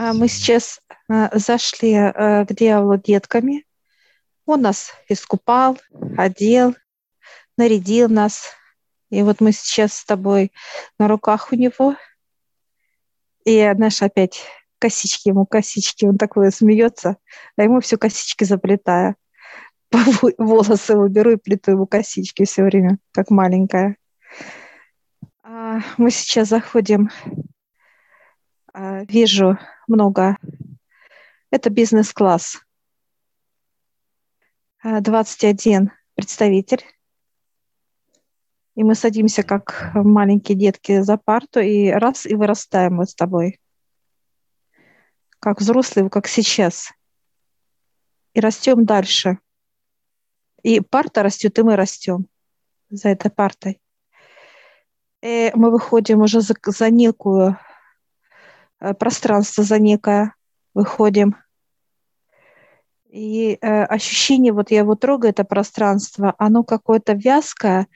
А мы сейчас э, зашли э, к дьяволу детками. Он нас искупал, одел, нарядил нас. И вот мы сейчас с тобой на руках у него. И, знаешь, опять косички ему, косички. Он такой смеется, а ему все косички заплетая. Волосы его беру и плету ему косички все время, как маленькая. А, мы сейчас заходим, а, вижу много. Это бизнес-класс. 21 представитель. И мы садимся, как маленькие детки, за парту, и раз, и вырастаем вот с тобой. Как взрослые, как сейчас. И растем дальше. И парта растет, и мы растем за этой партой. И мы выходим уже за, за некую э, пространство, за некое выходим. И э, ощущение, вот я его трогаю, это пространство, оно какое-то вязкое,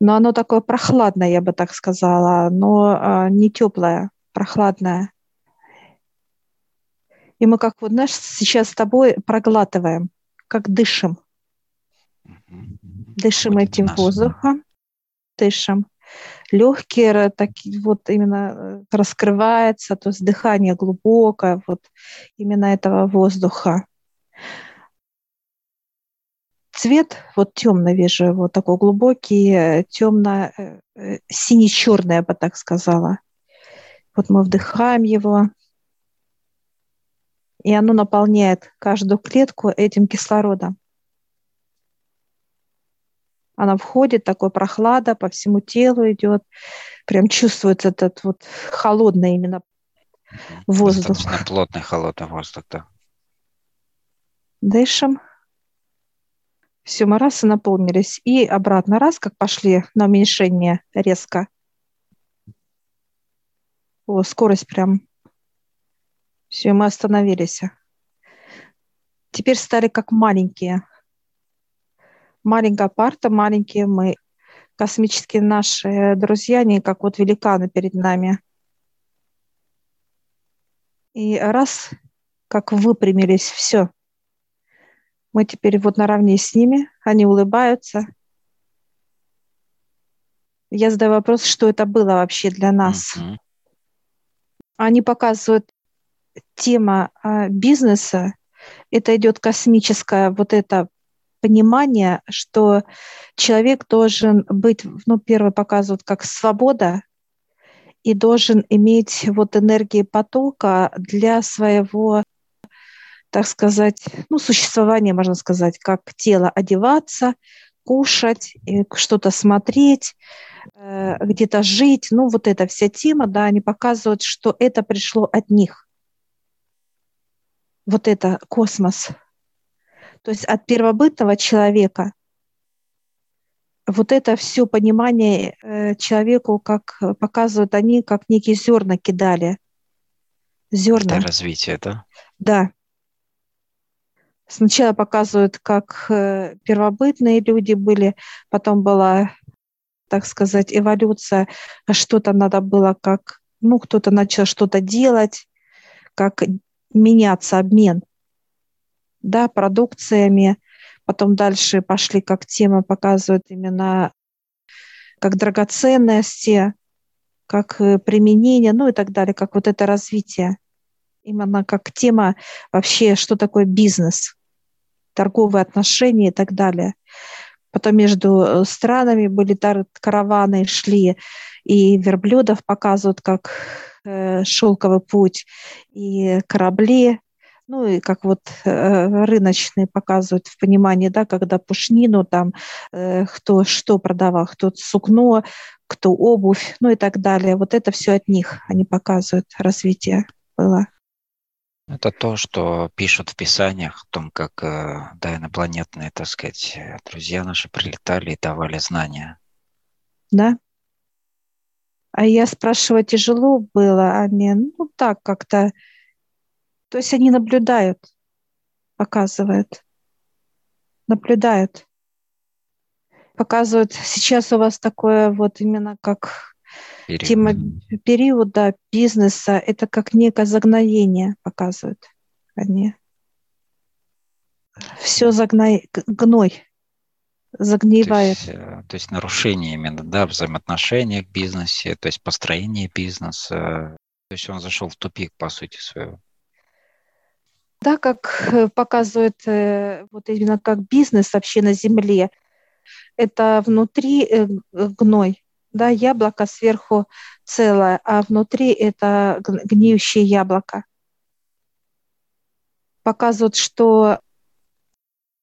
но оно такое прохладное, я бы так сказала, но э, не теплое, прохладное. И мы как вот, знаешь, сейчас с тобой проглатываем, как дышим. Дышим вот этим воздухом, дышим. Легкие такие вот именно э, раскрывается, то есть дыхание глубокое, вот именно этого воздуха. Цвет вот темно вижу, вот такой глубокий, э, темно э, сине-черный, я бы так сказала. Вот мы вдыхаем его, и оно наполняет каждую клетку этим кислородом. Она входит, такой прохлада по всему телу идет. Прям чувствуется этот вот холодный именно воздух. Достаточно плотный холодный воздух, да. Дышим. Все, мы раз и наполнились. И обратно раз, как пошли на уменьшение резко. О, скорость прям. Все, мы остановились. Теперь стали как маленькие маленькая парта, маленькие мы, космические наши друзья, они как вот великаны перед нами. И раз, как выпрямились, все. Мы теперь вот наравне с ними, они улыбаются. Я задаю вопрос, что это было вообще для нас. Mm-hmm. Они показывают тема а, бизнеса, это идет космическая вот эта понимание, что человек должен быть, ну, первое показывают как свобода, и должен иметь вот энергии потока для своего, так сказать, ну, существования, можно сказать, как тело одеваться, кушать, что-то смотреть, э, где-то жить. Ну, вот эта вся тема, да, они показывают, что это пришло от них. Вот это космос – то есть от первобытного человека вот это все понимание э, человеку, как показывают они, как некие зерна кидали. Зерна. Это развитие, да? Да. Сначала показывают, как э, первобытные люди были, потом была, так сказать, эволюция, что-то надо было как, ну, кто-то начал что-то делать, как меняться, обмен да, продукциями. Потом дальше пошли, как тема показывают именно как драгоценности, как э, применение, ну и так далее, как вот это развитие. Именно как тема вообще, что такое бизнес, торговые отношения и так далее. Потом между э, странами были караваны, шли, и верблюдов показывают как э, шелковый путь, и корабли, ну и как вот э, рыночные показывают в понимании, да, когда пушнину там э, кто что продавал, кто сукно, кто обувь, ну и так далее. Вот это все от них они показывают развитие было. Это то, что пишут в писаниях о том, как э, да, инопланетные, так сказать, друзья наши прилетали и давали знания. Да. А я спрашиваю, тяжело было, а мне, ну так как-то, то есть они наблюдают, показывают, наблюдают. Показывают, сейчас у вас такое вот именно как период. тема периода бизнеса, это как некое загноение показывают они. Все загной, гной загнивает. То есть, э, то есть нарушение именно, да, взаимоотношения в бизнесе, то есть построение бизнеса. То есть он зашел в тупик, по сути, своего. Да, как э, показывает э, вот именно как бизнес вообще на земле, это внутри гной, да, яблоко сверху целое, а внутри это гниющее яблоко. Показывает, что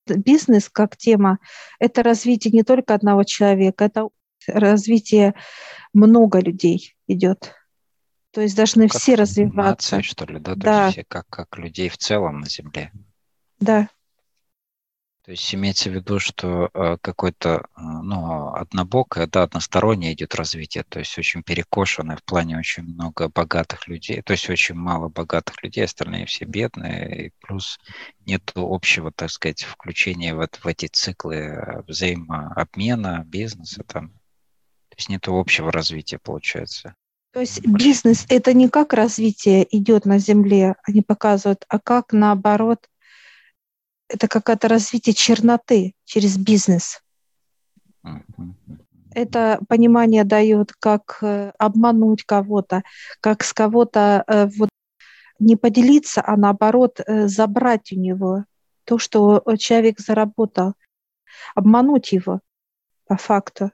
бизнес как тема – это развитие не только одного человека, это развитие много людей идет. То есть должны как все развиваться. Нация, что ли, да? да. есть все как, как людей в целом на Земле. Да. То есть имеется в виду, что э, какое-то, э, ну, однобокое, да, одностороннее идет развитие, то есть очень перекошенное в плане очень много богатых людей, то есть очень мало богатых людей, остальные все бедные, и плюс нет общего, так сказать, включения в, в эти циклы э, взаимообмена, бизнеса там. То есть нет общего развития, получается. То есть бизнес – это не как развитие идет на Земле, они показывают, а как наоборот – это какое-то развитие черноты через бизнес. Это понимание дает, как э, обмануть кого-то, как с кого-то э, вот не поделиться, а наоборот э, забрать у него то, что человек заработал, обмануть его по факту.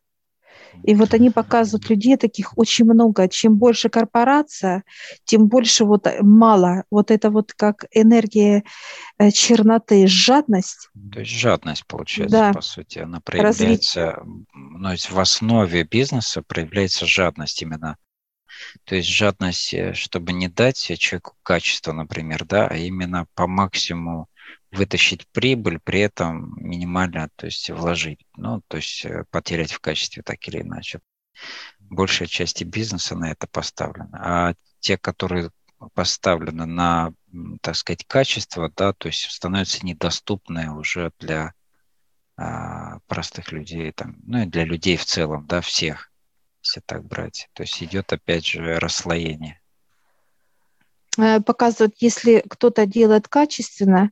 И вот они показывают людей таких очень много. Чем больше корпорация, тем больше вот мало. Вот это вот как энергия э, черноты, жадность. То есть жадность, получается, да. по сути. Она проявляется, Развить... ну, в основе бизнеса проявляется жадность именно. То есть жадность, э, чтобы не дать человеку качество, например, да, а именно по максимуму вытащить прибыль, при этом минимально, то есть вложить, ну, то есть э, потерять в качестве так или иначе. Большая часть бизнеса на это поставлена. А те, которые поставлены на, так сказать, качество, да, то есть становятся недоступны уже для а, простых людей, там, ну и для людей в целом, да, всех, если так брать. То есть идет опять же расслоение. Э, показывают, если кто-то делает качественно,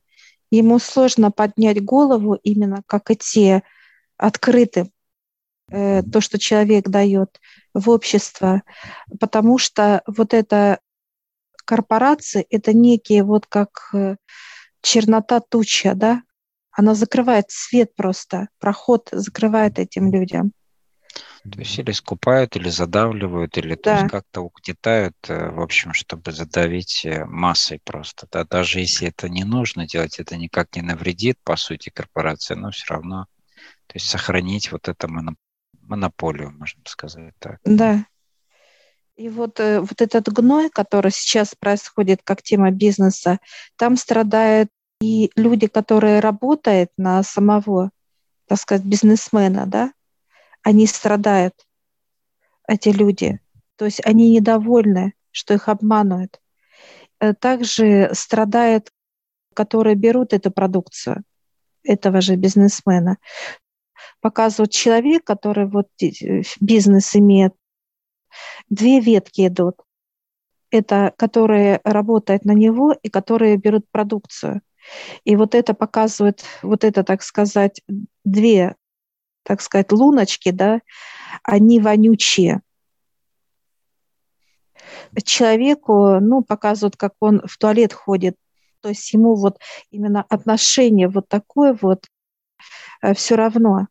ему сложно поднять голову именно как идти открытым, э, то, что человек дает в общество, потому что вот это корпорации, это некие вот как э, чернота туча, да, она закрывает свет просто, проход закрывает этим людям. То есть или скупают, или задавливают, или да. то есть как-то угнетают, э, в общем, чтобы задавить э, массой просто. Да? Даже если это не нужно делать, это никак не навредит, по сути, корпорации, но все равно, то есть сохранить вот эту монополию, можно сказать так. Да. И вот, э, вот этот гной, который сейчас происходит как тема бизнеса, там страдают и люди, которые работают на самого, так сказать, бизнесмена, да, они страдают, эти люди. То есть они недовольны, что их обманывают. Э, также страдают, которые берут эту продукцию этого же бизнесмена. Показывают человек, который вот э, бизнес имеет, две ветки идут. Это которые работают на него и которые берут продукцию. И вот это показывает, вот это, так сказать, две так сказать, луночки, да, они вонючие. Человеку, ну, показывают, как он в туалет ходит, то есть ему вот именно отношение вот такое вот э, все равно.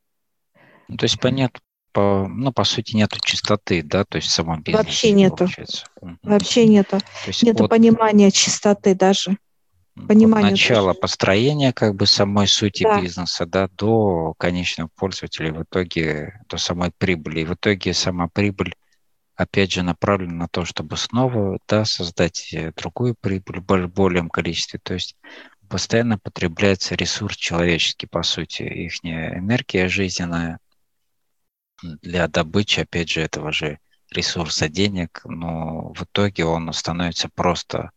Ну, то есть понятно, по, ну, по сути, нету чистоты, да, то есть в самом бизнесе. Вообще нету. Получается. Вообще нету. Нету от... понимания чистоты даже пониманию. От начала тоже. построения как бы самой сути да. бизнеса, да, до конечного пользователя, в итоге до самой прибыли. И в итоге сама прибыль опять же направлена на то, чтобы снова да, создать э, другую прибыль в более количестве. То есть постоянно потребляется ресурс человеческий, по сути, их энергия жизненная для добычи, опять же, этого же ресурса денег, но в итоге он становится просто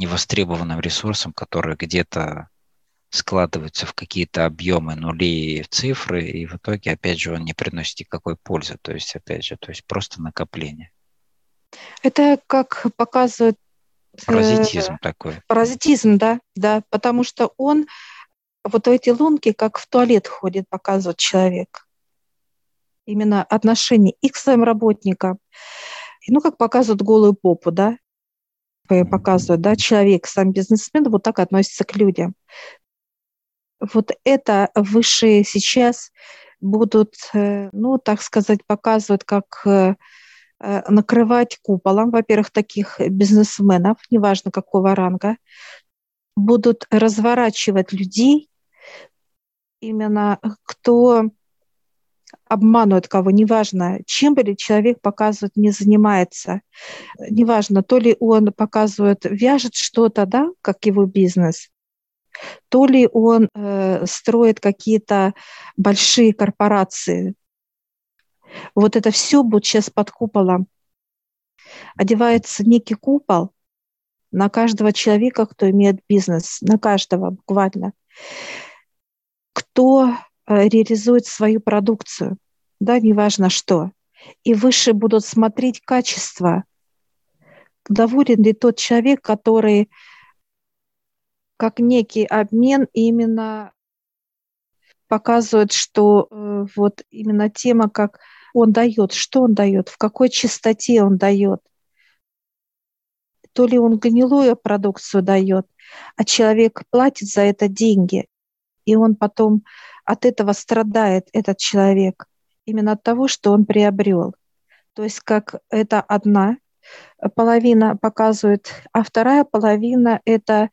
невостребованным ресурсом, который где-то складываются в какие-то объемы нули и цифры, и в итоге, опять же, он не приносит никакой пользы. То есть, опять же, то есть просто накопление. Это как показывает... Э, паразитизм э, такой. Паразитизм, да, да, потому что он вот эти лунки, как в туалет ходит, показывает человек. Именно отношение и к своим работникам, ну, как показывают голую попу, да, показывают, да, человек, сам бизнесмен вот так относится к людям. Вот это высшие сейчас будут, э, ну, так сказать, показывать, как э, э, накрывать куполом, во-первых, таких бизнесменов, неважно какого ранга, будут разворачивать людей, именно кто обманывает кого, неважно, чем ли человек показывает, не занимается, неважно, то ли он показывает, вяжет что-то, да, как его бизнес, то ли он э, строит какие-то большие корпорации. Вот это все будет сейчас под куполом. Одевается некий купол на каждого человека, кто имеет бизнес, на каждого буквально, кто реализует свою продукцию, да, неважно что. И выше будут смотреть качество, доволен ли тот человек, который как некий обмен именно показывает, что э, вот именно тема, как он дает, что он дает, в какой частоте он дает. То ли он гнилую продукцию дает, а человек платит за это деньги, и он потом от этого страдает, этот человек, именно от того, что он приобрел. То есть как это одна половина показывает, а вторая половина – это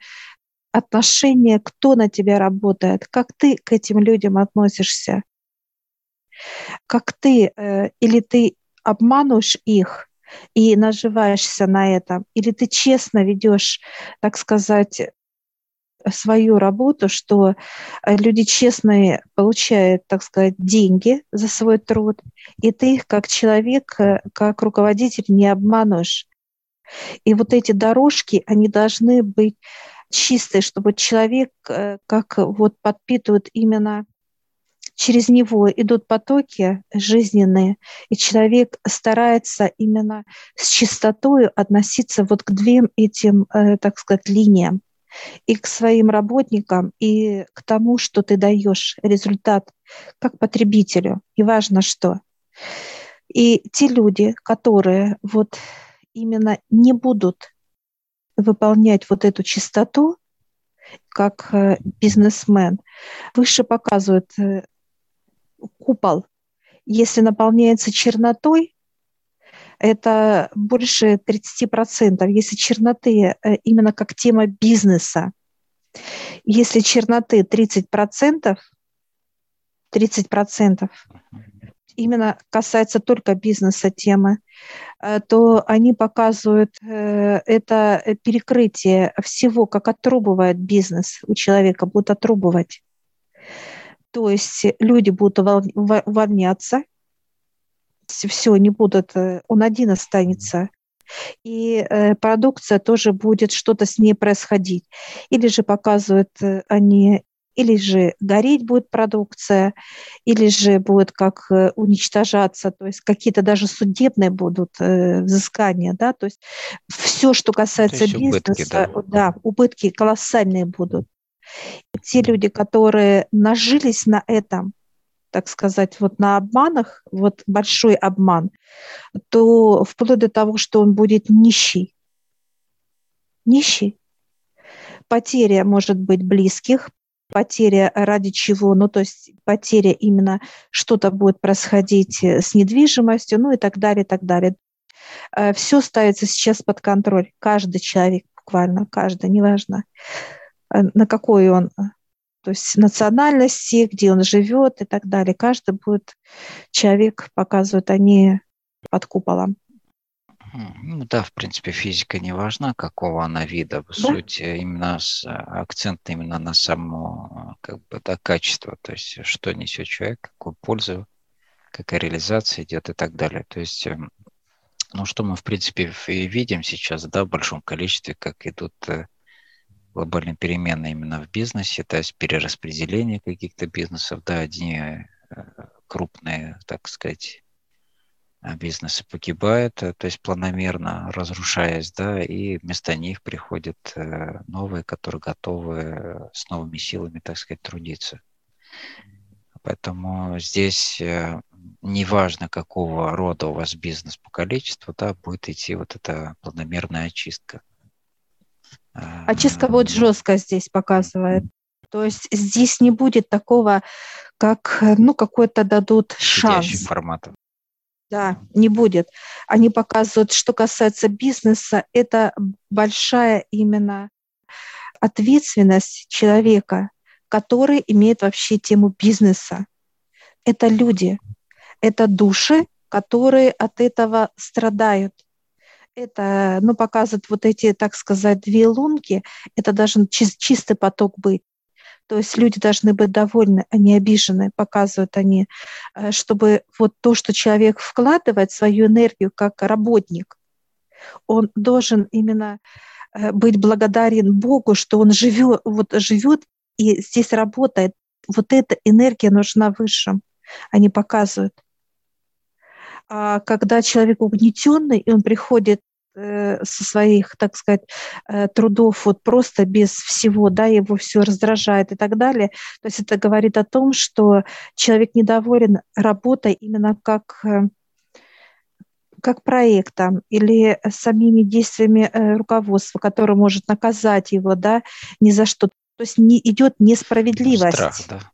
отношение, кто на тебя работает, как ты к этим людям относишься, как ты э, или ты обманываешь их и наживаешься на этом, или ты честно ведешь, так сказать, свою работу, что э, люди честные получают, так сказать, деньги за свой труд, и ты их как человек, э, как руководитель не обманываешь. И вот эти дорожки, они должны быть чистый, чтобы человек э, как вот подпитывает именно через него идут потоки жизненные, и человек старается именно с чистотой относиться вот к двум этим, так сказать, линиям и к своим работникам, и к тому, что ты даешь результат как потребителю, и важно что. И те люди, которые вот именно не будут выполнять вот эту чистоту, как э, бизнесмен, выше показывает э, купол. Если наполняется чернотой, это больше 30%. Если черноты э, именно как тема бизнеса, если черноты 30%, 30%, именно касается только бизнеса темы, э, то они показывают э, это перекрытие всего, как отрубывает бизнес у человека, будут отрубывать. То есть люди будут увольняться, все, не будут, э, он один останется, и продукция тоже будет что-то с ней происходить. Или же показывают они или же гореть будет продукция, или же будет как э, уничтожаться, то есть какие-то даже судебные будут э, взыскания, да, то есть все, что касается бизнеса, убытки, да. да, убытки колоссальные будут. Те люди, которые нажились на этом, так сказать, вот на обманах, вот большой обман, то вплоть до того, что он будет нищий. Нищий. Потеря может быть близких, потеря ради чего, ну то есть потеря именно что-то будет происходить э, с недвижимостью, ну и так далее, и так далее. Э, Все ставится сейчас под контроль. Каждый человек, буквально каждый, неважно, э, на какой он, то есть национальности, где он живет и так далее. Каждый будет человек, показывают они под куполом. Ну да, в принципе, физика не важна, какого она вида. В да? сути, именно с, акцент именно на само как бы, да, качество, то есть что несет человек, какую пользу, какая реализация идет и так далее. То есть, эм, ну что мы, в принципе, видим сейчас, да, в большом количестве, как идут э, глобальные перемены именно в бизнесе, то есть перераспределение каких-то бизнесов, да, одни э, крупные, так сказать, а бизнесы погибают, э, то есть планомерно разрушаясь, да, и вместо них приходят э, новые, которые готовы с новыми силами, так сказать, трудиться. Поэтому здесь неважно, какого рода у вас бизнес по количеству, да, будет идти вот эта планомерная очистка. Очистка будет жестко здесь показывает. То есть здесь не будет такого, как, ну, какой-то дадут шанс. форматов. Да, не будет. Они показывают, что касается бизнеса, это большая именно ответственность человека, который имеет вообще тему бизнеса. Это люди, это души, которые от этого страдают это, ну, показывает вот эти, так сказать, две лунки, это должен чис- чистый поток быть. То есть люди должны быть довольны, а не обижены, показывают они, э, чтобы вот то, что человек вкладывает свою энергию как работник, он должен именно э, быть благодарен Богу, что он живет, вот живет и здесь работает. Вот эта энергия нужна высшим. Они показывают. А когда человек угнетенный, и он приходит со своих, так сказать, э, трудов вот просто без всего, да, его все раздражает и так далее. То есть это говорит о том, что человек недоволен работой именно как э, как проектом или самими действиями руководства, которое может наказать его, да, ни за что. То есть не идет несправедливость. Страх, да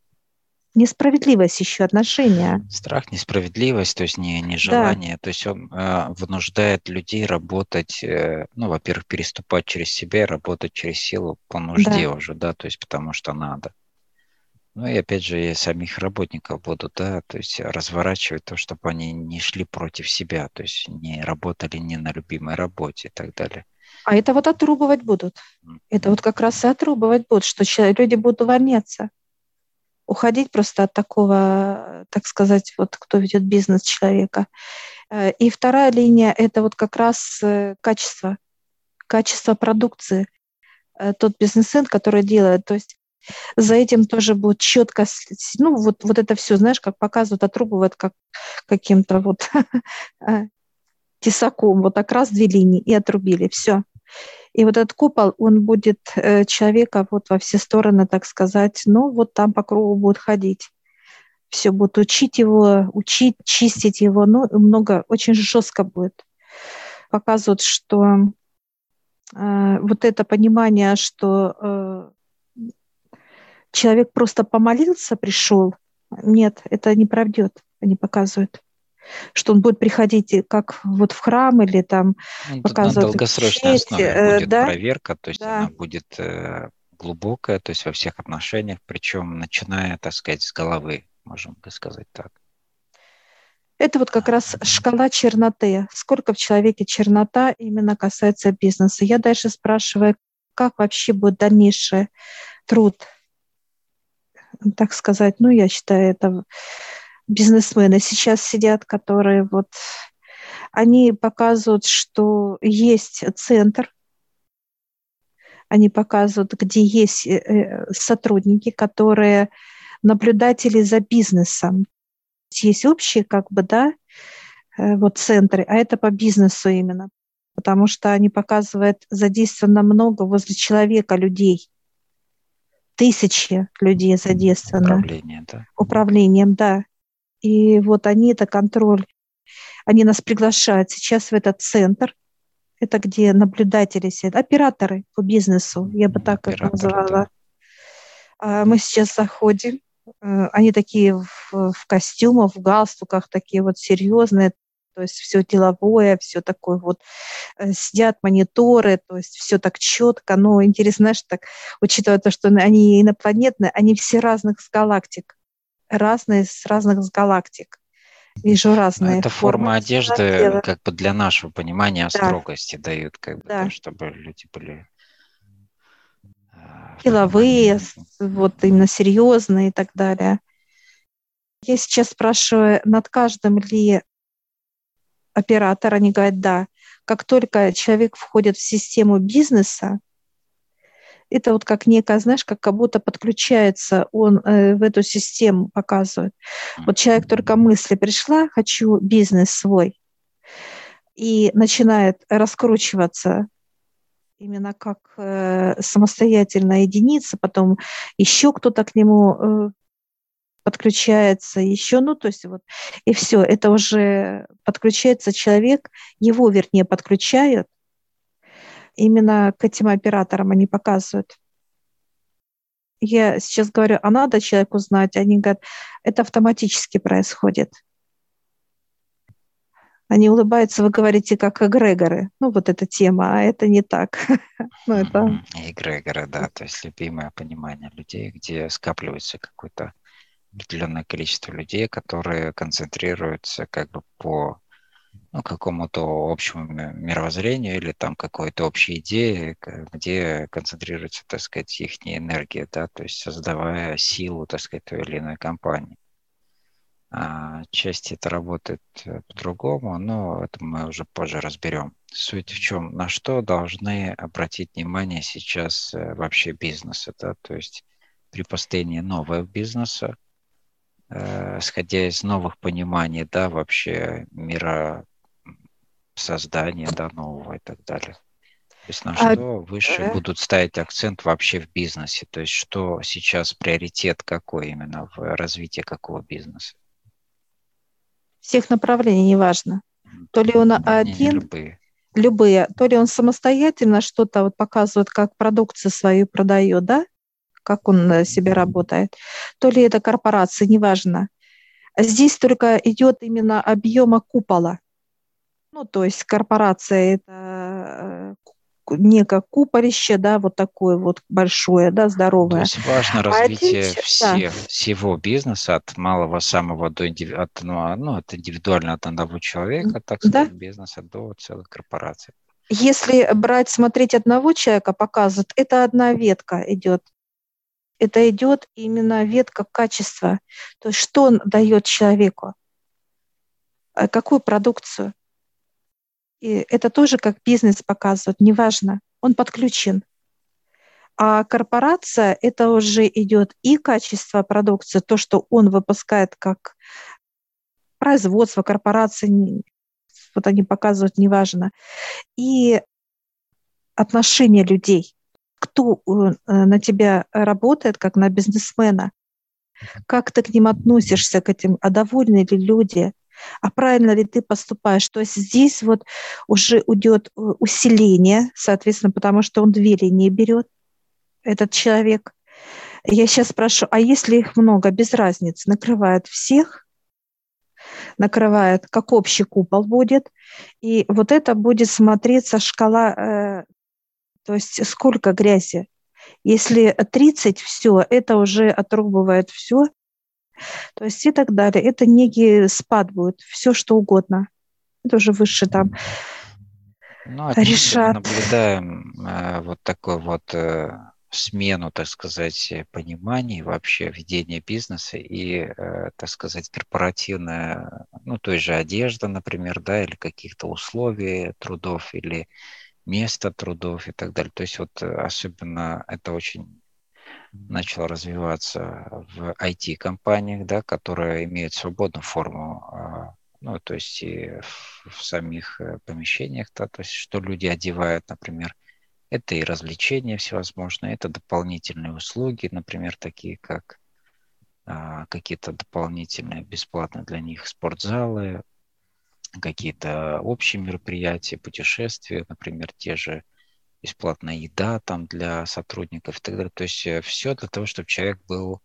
несправедливость еще отношения. Страх, несправедливость, то есть не, не желание, да. то есть он э, вынуждает людей работать, э, ну, во-первых, переступать через себя и работать через силу по нужде да. уже, да, то есть потому что надо. Ну и опять же, и самих работников будут, да, то есть разворачивать то, чтобы они не шли против себя, то есть не работали не на любимой работе и так далее. А это вот отрубывать будут. Это вот как раз и отрубывать будут, что люди будут увольняться уходить просто от такого, так сказать, вот кто ведет бизнес человека. Э, и вторая линия – это вот как раз э, качество, качество продукции. Э, тот бизнес который делает, то есть за этим тоже будет четко, ну вот, вот это все, знаешь, как показывают, отрубывают как каким-то вот тесаком, вот так раз две линии и отрубили, все. И вот этот купол, он будет э, человека вот во все стороны, так сказать, ну вот там по кругу будет ходить. Все будут учить его, учить, чистить его, ну много, очень жестко будет. Показывают, что э, вот это понимание, что э, человек просто помолился, пришел, нет, это не пройдет, они показывают что он будет приходить как вот в храм или там ну, показывать. На долгосрочной честь, основе э, будет да? проверка, то есть да. она будет э, глубокая, то есть во всех отношениях, причем начиная, так сказать, с головы, можем сказать так. Это вот как раз шкала черноты. Сколько в человеке чернота именно касается бизнеса. Я дальше спрашиваю, как вообще будет дальнейший труд, так сказать, ну, я считаю, это бизнесмены сейчас сидят, которые вот, они показывают, что есть центр, они показывают, где есть э, э, сотрудники, которые наблюдатели за бизнесом. Есть общие, как бы, да, э, вот центры, а это по бизнесу именно, потому что они показывают задействовано много возле человека людей. Тысячи людей задействовано. Управление, да. Управлением, да. И вот они, это контроль, они нас приглашают сейчас в этот центр, это где наблюдатели сидят, операторы по бизнесу, я бы так это назвала. Да. А мы сейчас заходим, э, они такие в, в костюмах, в галстуках, такие вот серьезные, то есть все деловое, все такое вот, э, сидят мониторы, то есть все так четко, но интересно, знаешь, так, учитывая то, что они инопланетные, они все разных с галактик разные с разных галактик. Вижу разные. Это форма одежды, как бы для нашего понимания да. строгости дают, как бы, да. Да, чтобы люди были а, деловые, вот именно серьезные и так далее. Я сейчас спрашиваю, над каждым ли оператор, они говорят, да. Как только человек входит в систему бизнеса, Это вот как некая, знаешь, как, как будто подключается он э, в эту систему, показывает. Вот человек только мысли пришла, хочу бизнес свой, и начинает раскручиваться именно как э, самостоятельная единица, потом еще кто-то к нему э, подключается, еще, ну, то есть вот, и все, это уже подключается человек, его, вернее, подключают, именно к этим операторам они показывают. Я сейчас говорю, а надо человеку знать, они говорят, это автоматически происходит. Они улыбаются, вы говорите, как эгрегоры. Ну, вот эта тема, а это не так. ну, это... Эгрегоры, да, то есть любимое понимание людей, где скапливается какое-то определенное количество людей, которые концентрируются как бы по ну, какому-то общему мировоззрению или там какой-то общей идее, где концентрируется, так сказать, их энергия, да, то есть создавая силу, так сказать, той или иной компании. А части это работает э, по-другому, но это мы уже позже разберем. Суть в чем, на что должны обратить внимание сейчас э, вообще бизнесы, да, то есть при построении нового бизнеса, э, сходя из новых пониманий, да, вообще мира создания, да, нового и так далее. То есть на а, что выше э... будут ставить акцент вообще в бизнесе? То есть что сейчас приоритет какой именно в развитии какого бизнеса? всех направлений, неважно. То ли он один, любые. любые, то ли он самостоятельно что-то вот показывает, как продукцию свою продает, да, как он на себе работает, то ли это корпорация, неважно. Здесь только идет именно объема купола. Ну, то есть корпорация это э, некое купорище, да, вот такое вот большое, да, здоровое. То есть важно а развитие а все, да. всего бизнеса от малого самого до от, ну, а, ну, от индивидуально от одного человека, так сказать, да? бизнеса до целых корпораций. Если брать, смотреть одного человека, показывает, это одна ветка идет. Это идет именно ветка качества. То есть что он дает человеку? А какую продукцию? И это тоже как бизнес показывает, неважно, он подключен. А корпорация – это уже идет и качество продукции, то, что он выпускает как производство корпорации, вот они показывают, неважно, и отношения людей. Кто э, на тебя работает, как на бизнесмена, как ты к ним относишься, к этим, а довольны ли люди, а правильно ли ты поступаешь. То есть здесь вот уже уйдет э, усиление, соответственно, потому что он две линии берет, этот человек. Я сейчас спрошу, а если их много, без разницы, накрывает всех, накрывает, как общий купол будет, и вот это будет смотреться шкала, э, то есть сколько грязи. Если 30, все, это уже отрубывает все, то есть и так далее. Это некий спад будет, все что угодно. Это уже выше там ну, решат. Мы наблюдаем э, вот такой вот э, смену, так сказать, пониманий вообще ведения бизнеса и, э, так сказать, корпоративная, ну, той же одежда, например, да, или каких-то условий трудов, или место трудов и так далее. То есть вот э, особенно это очень начал развиваться в IT-компаниях, да, которые имеют свободную форму, а, ну, то есть и в самих э, помещениях, да, то есть что люди одевают, например, это и развлечения всевозможные, это дополнительные услуги, например, такие как а, какие-то дополнительные бесплатные для них спортзалы, какие-то общие мероприятия, путешествия, например, те же бесплатная еда там для сотрудников и так далее. То есть э, все для того, чтобы человек был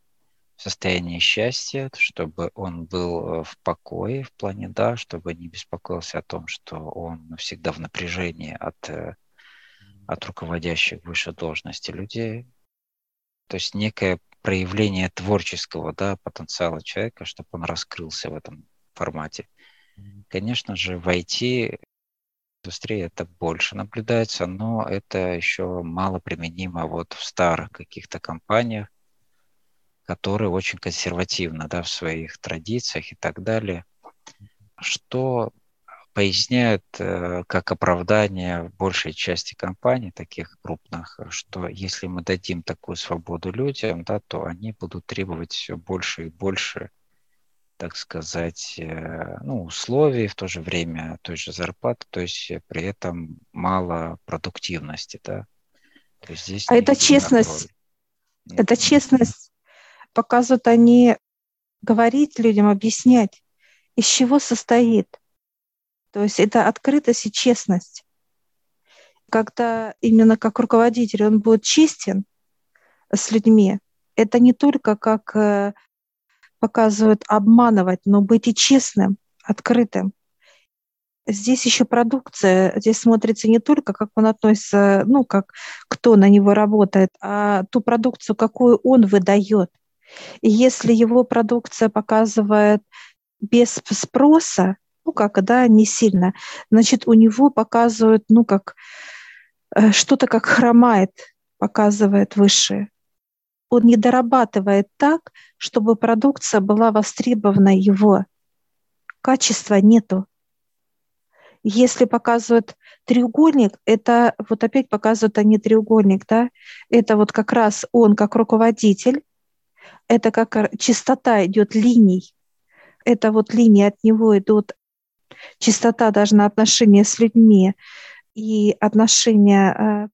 в состоянии счастья, чтобы он был э, в покое в плане, да, чтобы не беспокоился о том, что он всегда в напряжении от, э, от руководящих выше должности людей. То есть некое проявление творческого да, потенциала человека, чтобы он раскрылся в этом формате. Конечно же, в IT индустрии это больше наблюдается, но это еще мало применимо вот в старых каких-то компаниях, которые очень консервативны да, в своих традициях и так далее. Что поясняют э, как оправдание большей части компаний, таких крупных, что если мы дадим такую свободу людям, да, то они будут требовать все больше и больше, так сказать, э, ну, условий, в то же время той же зарплаты, то есть при этом мало продуктивности, да. То есть здесь а это честность. Это честность. Показывают они говорить людям, объяснять, из чего состоит то есть это открытость и честность. Когда именно как руководитель он будет честен с людьми, это не только как э, показывают обманывать, но быть и честным, открытым. Здесь еще продукция, здесь смотрится не только, как он относится, ну, как кто на него работает, а ту продукцию, какую он выдает. И если его продукция показывает без спроса, ну как, да, не сильно, значит, у него показывают, ну как, э, что-то как хромает, показывает выше. Он не дорабатывает так, чтобы продукция была востребована его. Качества нету. Если показывают треугольник, это вот опять показывают они треугольник, да, это вот как раз он как руководитель, это как чистота идет линий, это вот линии от него идут чистота даже на отношения с людьми и отношения э,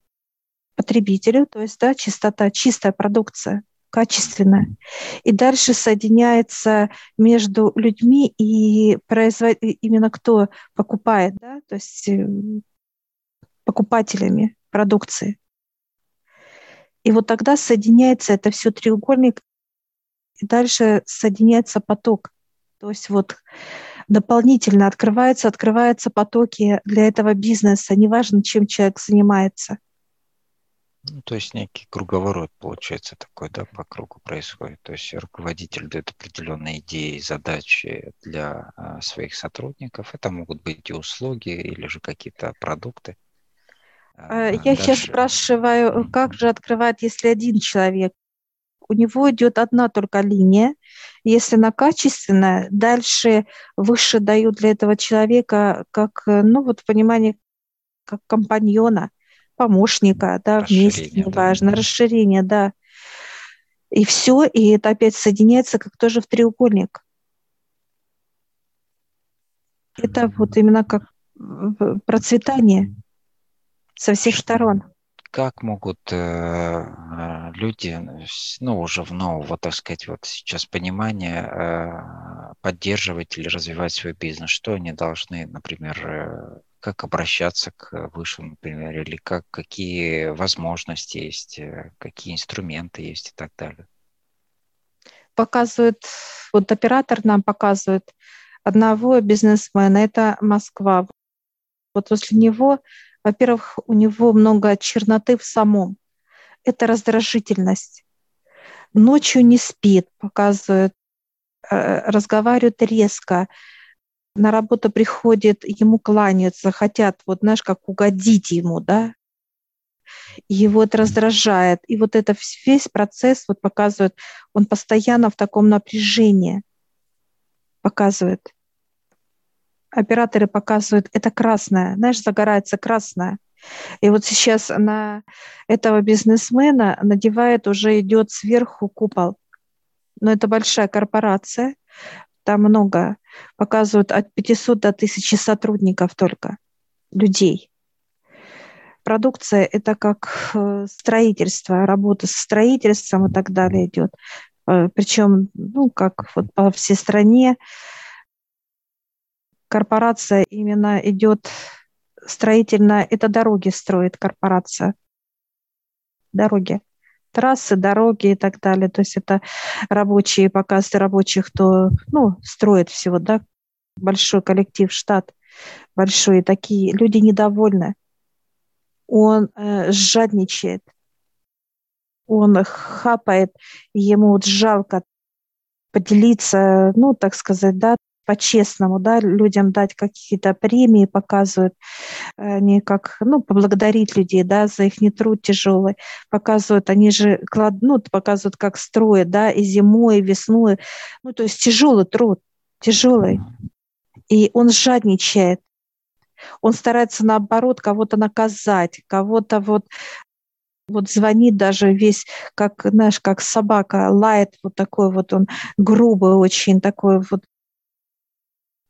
потребителю, то есть да, чистота, чистая продукция, качественная. И дальше соединяется между людьми и производ... именно кто покупает, да, то есть э, покупателями продукции. И вот тогда соединяется это все треугольник, и дальше соединяется поток. То есть вот дополнительно открываются, открываются потоки для этого бизнеса, неважно, чем человек занимается. Ну, то есть некий круговорот, получается, такой, да, по кругу происходит. То есть руководитель дает определенные идеи, задачи для а, своих сотрудников. Это могут быть и услуги, или же какие-то продукты. А, Я Дальше... сейчас спрашиваю, как же открывать, если один человек? У него идет одна только линия, если она качественная, дальше выше дают для этого человека как, ну вот понимание, как компаньона, помощника, да, вместе, неважно, да. расширение, да. И все, и это опять соединяется как тоже в треугольник. Это вот именно как процветание со всех сторон как могут э, э, люди, ну, уже в нового, так сказать, вот сейчас понимания э, поддерживать или развивать свой бизнес? Что они должны, например, э, как обращаться к высшему, например, или как, какие возможности есть, э, какие инструменты есть и так далее? Показывает, вот оператор нам показывает одного бизнесмена, это Москва. Вот после него во-первых, у него много черноты в самом. Это раздражительность. Ночью не спит, показывает, э, разговаривает резко, на работу приходит, ему кланяются, хотят, вот знаешь, как угодить ему, да, и вот раздражает. И вот это весь процесс вот показывает, он постоянно в таком напряжении показывает операторы показывают, это красное, знаешь, загорается красное. И вот сейчас на этого бизнесмена надевает, уже идет сверху купол. Но это большая корпорация, там много, показывают от 500 до 1000 сотрудников только, людей. Продукция – это как э, строительство, работа с строительством и так далее идет. Э, Причем, ну, как вот по всей стране, корпорация именно идет строительно, это дороги строит корпорация. Дороги. Трассы, дороги и так далее. То есть это рабочие, показы рабочих, кто ну, строит всего, да, большой коллектив, штат большой. Такие люди недовольны. Он э, жадничает. Он хапает, ему вот жалко поделиться, ну, так сказать, да, по-честному, да, людям дать какие-то премии, показывают, они как, ну, поблагодарить людей, да, за их труд тяжелый, показывают, они же клад, ну, показывают, как строят, да, и зимой, и весной, ну, то есть тяжелый труд, тяжелый, и он жадничает, Он старается, наоборот, кого-то наказать, кого-то вот вот звонит даже весь, как, знаешь, как собака, лает вот такой вот он грубый очень, такой вот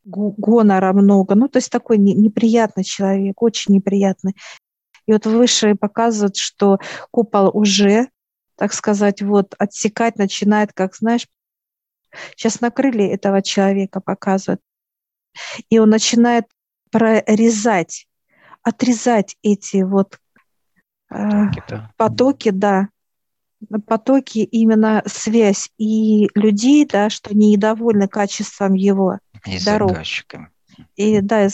гонора много. Ну, то есть такой неприятный человек, очень неприятный. И вот выше показывают, что купол уже, так сказать, вот отсекать начинает, как, знаешь, сейчас накрыли этого человека, показывают. И он начинает прорезать, отрезать эти вот потоки, да. потоки, да, потоки именно связь и людей, да, что недовольны качеством его и дорог. Заказчиками. И да,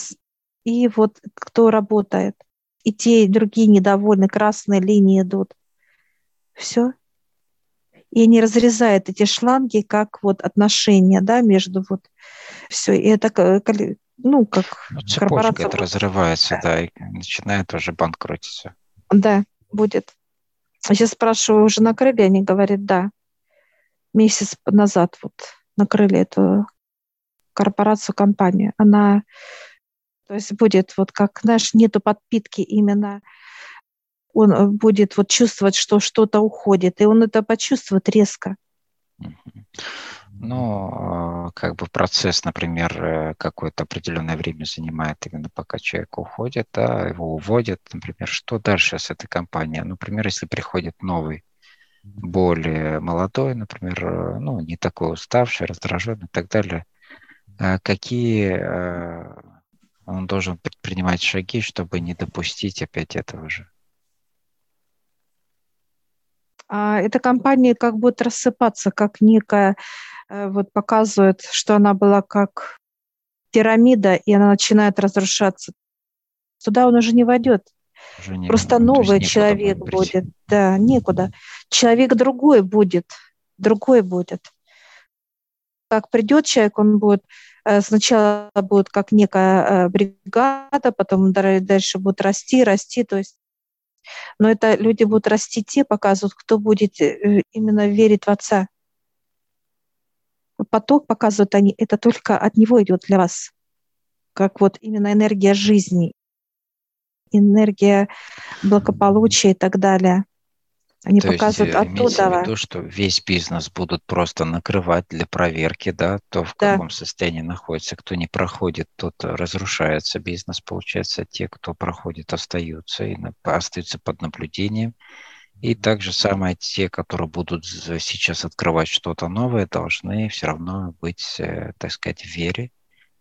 и вот кто работает, и те, и другие недовольны, красные линии идут. Все. И они разрезают эти шланги, как вот отношения, да, между вот все. И это ну, как ну, цепочка это разрывается, да, и начинает уже банкротиться. Да, будет. Сейчас спрашиваю, уже накрыли? Они говорят, да. Месяц назад вот накрыли эту корпорацию, компанию. Она, то есть будет вот как, знаешь, нету подпитки именно он будет вот чувствовать, что что-то уходит, и он это почувствует резко. Ну, а, как бы процесс, например, э, какое-то определенное время занимает именно пока человек уходит, да, его уводят, например, что дальше с этой компанией? Например, если приходит новый, более молодой, например, э, ну, не такой уставший, раздраженный и так далее, а какие э, он должен предпринимать шаги, чтобы не допустить опять этого же? А эта компания как будет рассыпаться, как некая вот показывает, что она была как пирамида, и она начинает разрушаться. Туда он уже не войдет. Уже не, Просто новый человек будет, будет. Да, некуда. Человек другой будет. Другой будет. Как придет человек, он будет э, сначала будет как некая э, бригада, потом дальше будет расти, расти, то есть но это люди будут расти те, показывают, кто будет именно верить в Отца поток, показывают они, это только от него идет для вас. Как вот именно энергия жизни, энергия благополучия и так далее. Они то показывают есть, оттуда. в виду, что весь бизнес будут просто накрывать для проверки, да, то в да. каком состоянии находится. Кто не проходит, тот разрушается бизнес, получается. Те, кто проходит, остаются и остаются под наблюдением. И также самое те, которые будут сейчас открывать что-то новое, должны все равно быть, э, так сказать, в вере,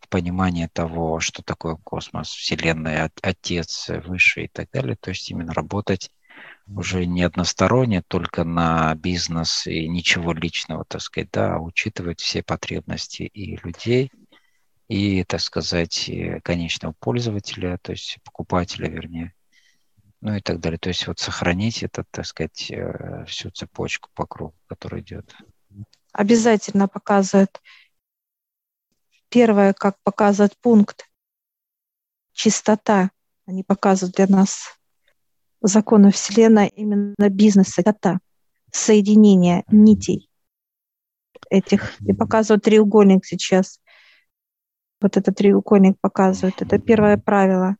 в понимании того, что такое космос, Вселенная, Отец, Выше и так далее. То есть именно работать уже не односторонне, только на бизнес и ничего личного, так сказать, да, а учитывать все потребности и людей, и, так сказать, конечного пользователя, то есть покупателя, вернее, ну и так далее. То есть вот сохранить это, так сказать, э, всю цепочку по кругу, которая идет. Обязательно показывает. Первое, как показывает пункт, чистота. Они показывают для нас законы Вселенной именно бизнеса, чистота, соединение нитей этих. И показывают треугольник сейчас. Вот этот треугольник показывает. Это первое правило –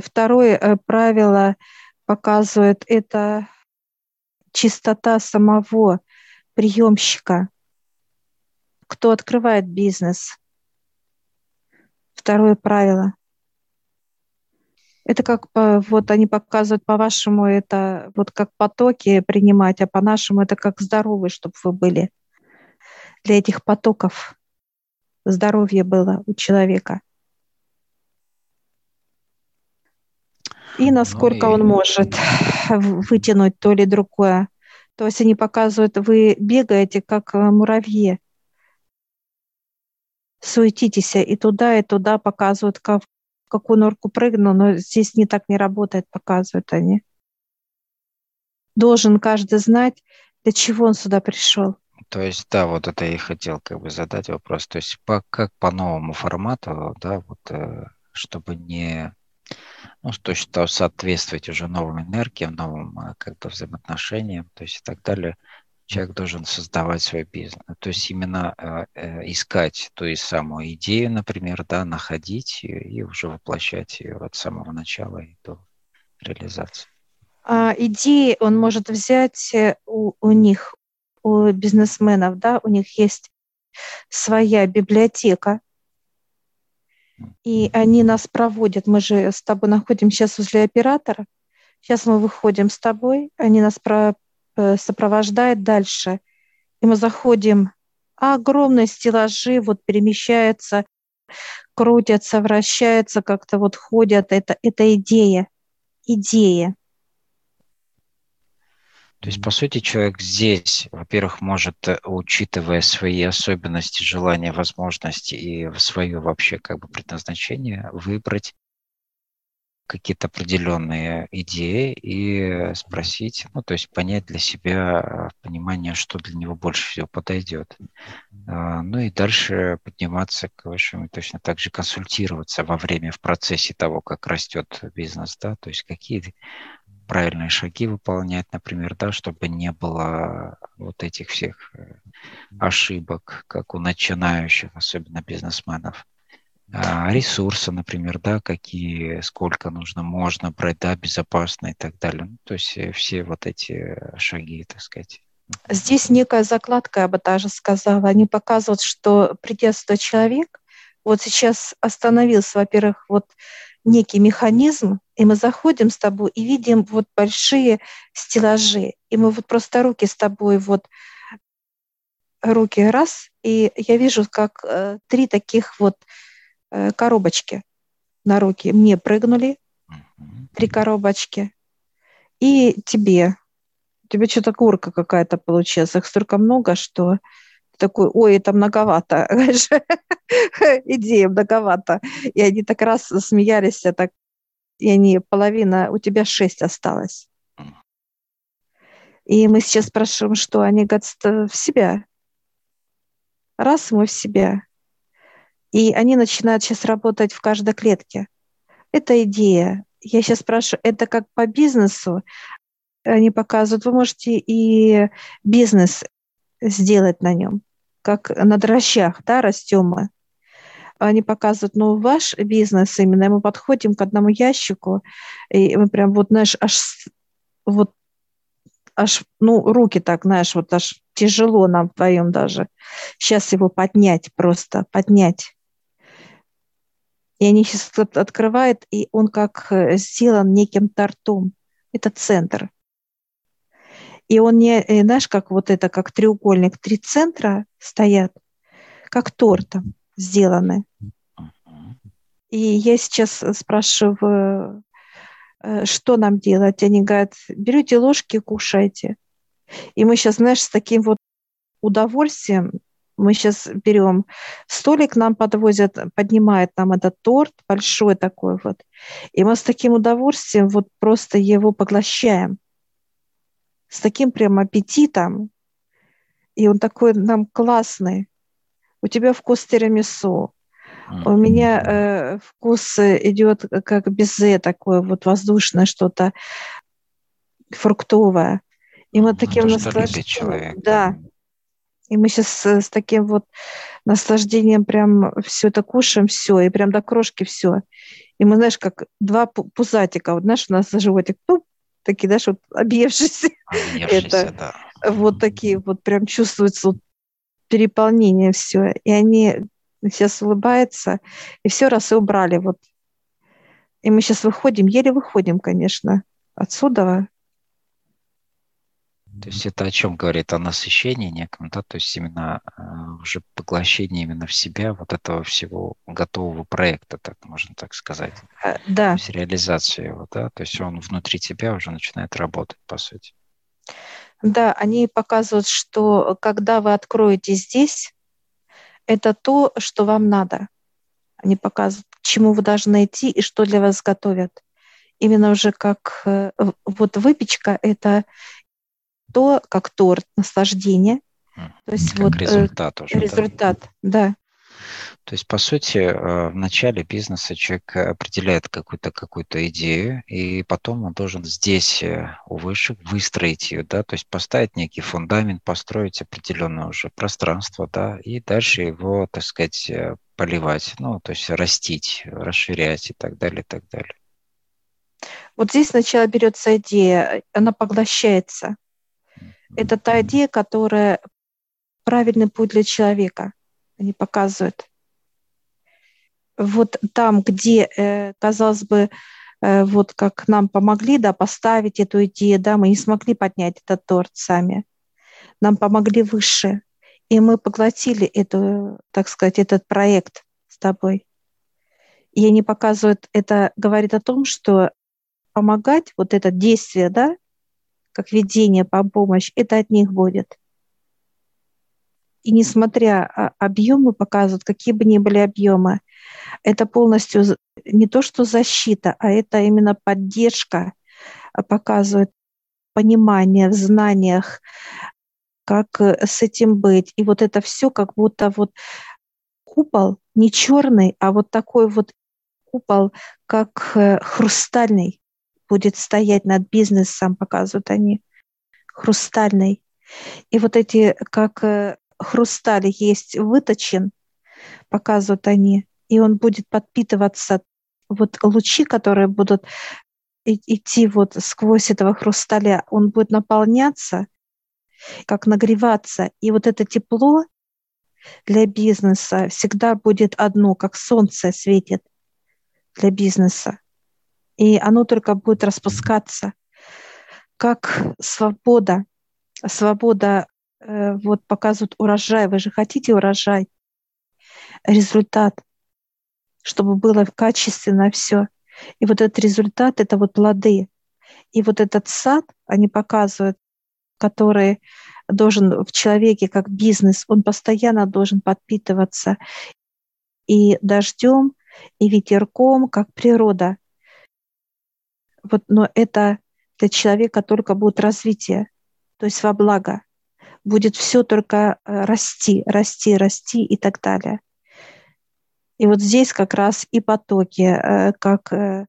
Второе э, правило показывает это чистота самого приемщика, кто открывает бизнес. Второе правило. Это как вот они показывают по-вашему, это вот как потоки принимать, а по-нашему это как здоровый, чтобы вы были. Для этих потоков здоровье было у человека – и насколько ну, и... он может вытянуть то или другое. То есть они показывают, вы бегаете как э, муравьи, суетитесь и туда, и туда показывают, как, в какую норку прыгну, но здесь не так не работает, показывают они. Должен каждый знать, для чего он сюда пришел. То есть, да, вот это я и хотел как бы задать вопрос. То есть, по, как по новому формату, да, вот, э, чтобы не ну, то, что соответствовать уже новым энергиям, новым э, как бы взаимоотношениям, то есть и так далее. Человек должен создавать свой бизнес. То есть именно э, э, искать ту и самую идею, например, да, находить ее и уже воплощать ее от самого начала и до реализации. А идеи он может взять э, у, у них, у бизнесменов, да, у них есть своя библиотека, и они нас проводят. Мы же с тобой находимся сейчас возле оператора. Сейчас мы выходим с тобой, они нас про, э, сопровождают дальше. И мы заходим, а огромные стеллажи вот перемещаются, крутятся, вращаются, как-то вот ходят. Это, это идея. Идея. То есть, по сути, человек здесь, во-первых, может, э, учитывая свои особенности, желания, возможности и свое вообще как бы предназначение, выбрать какие-то определенные идеи и спросить, ну, то есть понять для себя э, понимание, что для него больше всего подойдет. А, ну и дальше подниматься к высшему, точно так же консультироваться во время, в процессе того, как растет бизнес, да, то есть какие правильные шаги выполнять, например, да, чтобы не было вот этих всех э, ошибок, как у начинающих, особенно бизнесменов. А ресурсы, например, да, какие, сколько нужно, можно брать, да, безопасно и так далее. Ну, то есть э, все вот эти шаги, так сказать. Здесь некая закладка, я бы даже сказала. Они показывают, что придя сюда человек, вот сейчас остановился, во-первых, вот некий механизм, и мы заходим с тобой и видим вот большие стеллажи, и мы вот просто руки с тобой вот руки раз, и я вижу, как э, три таких вот э, коробочки на руки мне прыгнули, три коробочки, и тебе. У тебя что-то курка какая-то получилась. Их столько много, что такой, ой, это многовато, идея многовато. И они так раз смеялись, так, и они половина, у тебя шесть осталось. И мы сейчас спрашиваем, что они говорят, в себя. Раз мы в себя. И они начинают сейчас работать в каждой клетке. Это идея. Я сейчас спрашиваю, это как по бизнесу? Они показывают, вы можете и бизнес сделать на нем, как на дрожжах, да, растем мы. Они показывают, ну, ваш бизнес именно, мы подходим к одному ящику, и мы прям вот, знаешь, аж вот аж, ну, руки так, знаешь, вот аж тяжело нам вдвоем даже. Сейчас его поднять просто, поднять. И они сейчас открывают, и он как э, сделан неким тортом. Это центр. И он не, э, знаешь, как вот это, как треугольник, три центра стоят, как тортом сделаны. И я сейчас спрашиваю, э, что нам делать? Они говорят, берете ложки, кушайте. И мы сейчас, знаешь, с таким вот удовольствием, мы сейчас берем столик, нам подвозят, поднимает нам этот торт большой такой вот, и мы с таким удовольствием вот просто его поглощаем с таким прям аппетитом, и он такой нам классный. У тебя вкус тирамису, у меня э, вкус идет как безе, такое вот воздушное что-то, фруктовое. И мы таким наслаждением... Да. И мы сейчас с, таким вот наслаждением прям все это кушаем, все, и прям до крошки все. И мы, знаешь, как два пузатика, вот знаешь, у нас животик, туп, такие, знаешь, вот объевшиеся. Это, да. Вот такие вот прям чувствуется вот переполнение все. И они сейчас улыбаются, и все раз и убрали. Вот. И мы сейчас выходим, еле выходим, конечно, отсюда. То есть это о чем говорит? О насыщении неком, да? То есть именно э, уже поглощение именно в себя вот этого всего готового проекта, так можно так сказать. Э, да. То есть реализация его, да? То есть он внутри тебя уже начинает работать, по сути. Да, они показывают, что когда вы откроете здесь, это то, что вам надо. Они показывают, к чему вы должны идти и что для вас готовят. Именно уже как э, вот выпечка – это то, как торт, наслаждение. То есть как вот, э, результат уже. Результат, да. да. То есть, по сути, э, в начале бизнеса человек определяет какую-то какую идею, и потом он должен здесь, э, у высших, выстроить ее, да, то есть поставить некий фундамент, построить определенное уже пространство, да, и дальше его, так сказать, э, поливать, ну, то есть растить, расширять и так далее, и так далее. Вот здесь сначала берется идея, она поглощается. Это та идея, которая правильный путь для человека. Они показывают. Вот там, где, э, казалось бы, э, вот как нам помогли, да, поставить эту идею, да, мы не смогли поднять этот торт сами. Нам помогли выше. И мы поглотили эту, так сказать, этот проект с тобой. И они показывают, это говорит о том, что помогать, вот это действие, да, как ведение по помощь, это от них будет. И несмотря а, объемы показывают, какие бы ни были объемы, это полностью не то, что защита, а это именно поддержка а, показывает понимание в знаниях, как э, с этим быть. И вот это все как будто вот купол не черный, а вот такой вот купол, как э, хрустальный, будет стоять над бизнесом, показывают они, хрустальный. И вот эти, как э, хрусталь есть выточен, показывают они, и он будет подпитываться, вот лучи, которые будут идти вот сквозь этого хрусталя, он будет наполняться, как нагреваться. И вот это тепло для бизнеса всегда будет одно, как солнце светит для бизнеса. И оно только будет распускаться, как свобода. Свобода Э, вот показывают урожай. Вы же хотите урожай, результат, чтобы было качественно все. И вот этот результат — это вот плоды. И вот этот сад, они показывают, который должен в человеке как бизнес, он постоянно должен подпитываться и дождем, и ветерком, как природа. Вот, но это для человека только будет развитие, то есть во благо будет все только э, расти, расти, расти и так далее. И вот здесь как раз и потоки, э, как э,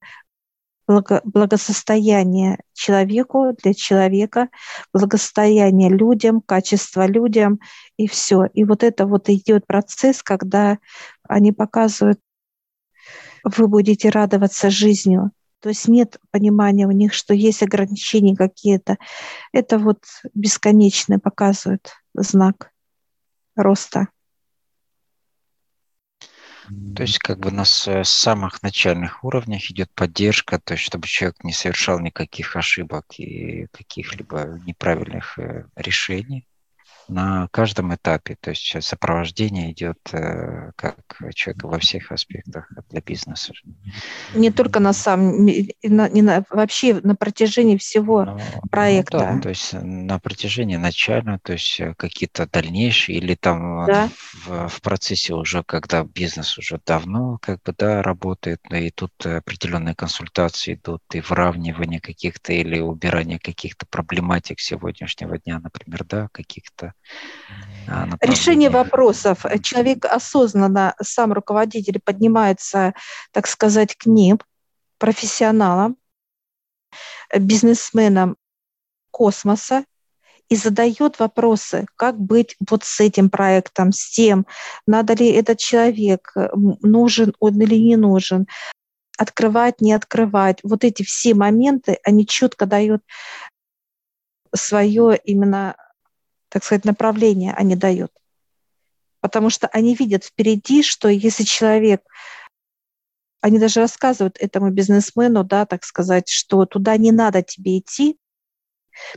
благосостояние человеку, для человека, благосостояние людям, качество людям и все. И вот это вот идет процесс, когда они показывают, вы будете радоваться жизнью, то есть нет понимания у них, что есть ограничения какие-то. Это вот бесконечно показывает знак роста. То есть как бы на самых начальных уровнях идет поддержка, то есть чтобы человек не совершал никаких ошибок и каких-либо неправильных э, решений на каждом этапе. То есть сопровождение идет э, как человека во всех аспектах для бизнеса. Не только на сам, не на, вообще на протяжении всего ну, проекта. Ну, да, то есть на протяжении начального, то есть э, какие-то дальнейшие или там да. в, в процессе уже, когда бизнес уже давно как бы да работает, и тут определенные консультации идут и выравнивание каких-то или убирание каких-то проблематик сегодняшнего дня, например, да, каких-то а, Решение вопросов. Человек осознанно, сам руководитель поднимается, так сказать, к ним, профессионалам, бизнесменам космоса, и задает вопросы, как быть вот с этим проектом, с тем, надо ли этот человек, нужен он или не нужен, открывать, не открывать. Вот эти все моменты, они четко дают свое именно так сказать, направление они дают. Потому что они видят впереди, что если человек, они даже рассказывают этому бизнесмену, да, так сказать, что туда не надо тебе идти,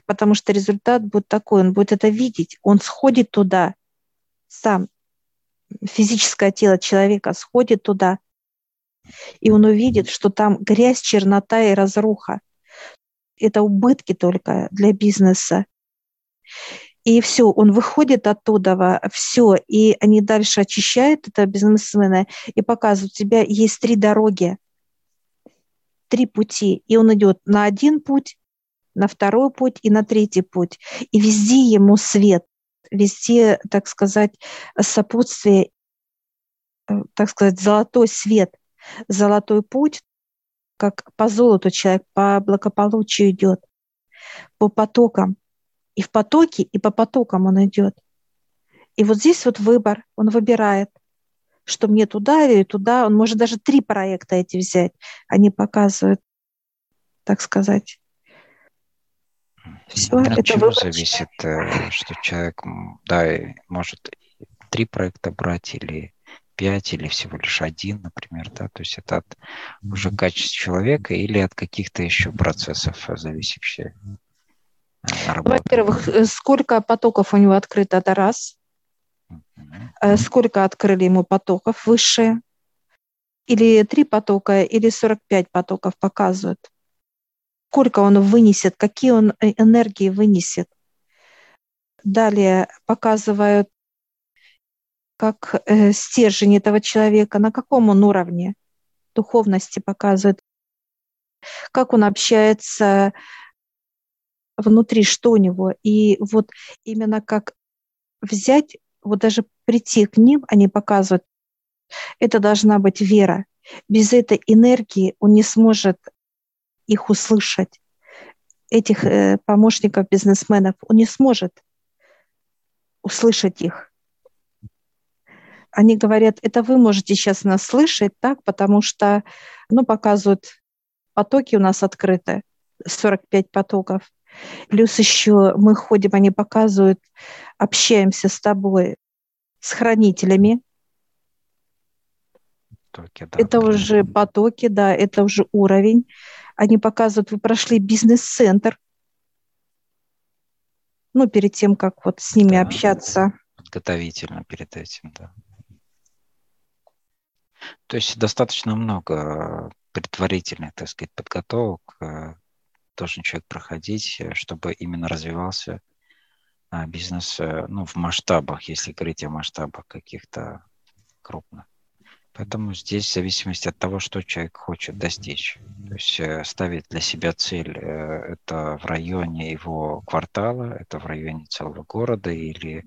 потому что результат будет такой, он будет это видеть, он сходит туда сам, физическое тело человека сходит туда, и он увидит, что там грязь, чернота и разруха. Это убытки только для бизнеса и все, он выходит оттуда, все, и они дальше очищают это бизнесмены и показывают, у тебя есть три дороги, три пути, и он идет на один путь, на второй путь и на третий путь, и везде ему свет, везде, так сказать, сопутствие так сказать, золотой свет, золотой путь, как по золоту человек по благополучию идет, по потокам. И в потоке, и по потокам он идет. И вот здесь вот выбор, он выбирает, что мне туда или туда. Он может даже три проекта эти взять. Они показывают, так сказать. Все, От это чего зависит, э, что человек, да, может три проекта брать или пять или всего лишь один, например, да, то есть это от уже качества человека или от каких-то еще процессов зависящих. Э, Во-первых, э, сколько потоков у него открыто, это раз. Mm-hmm. Сколько открыли ему потоков высшие? Или три потока, или 45 потоков показывают. Сколько он вынесет, какие он энергии вынесет. Далее показывают как э, стержень этого человека, на каком он уровне духовности показывает, как он общается внутри, что у него. И вот именно как взять, вот даже прийти к ним, они показывают, это должна быть вера. Без этой энергии он не сможет их услышать, этих э, помощников, бизнесменов, он не сможет услышать их они говорят, это вы можете сейчас нас слышать, так, потому что, ну, показывают, потоки у нас открыты, 45 потоков. Плюс еще мы ходим, они показывают, общаемся с тобой, с хранителями. Потоки, да. Это уже потоки, да, это уже уровень. Они показывают, вы прошли бизнес-центр, ну, перед тем, как вот с ними да, общаться. Подготовительно перед этим, да. То есть достаточно много предварительных, так сказать, подготовок э, должен человек проходить, э, чтобы именно развивался а, бизнес э, ну, в масштабах, если говорить о масштабах каких-то крупных. Поэтому здесь в зависимости от того, что человек хочет достичь. То есть ставить для себя цель это в районе его квартала, это в районе целого города или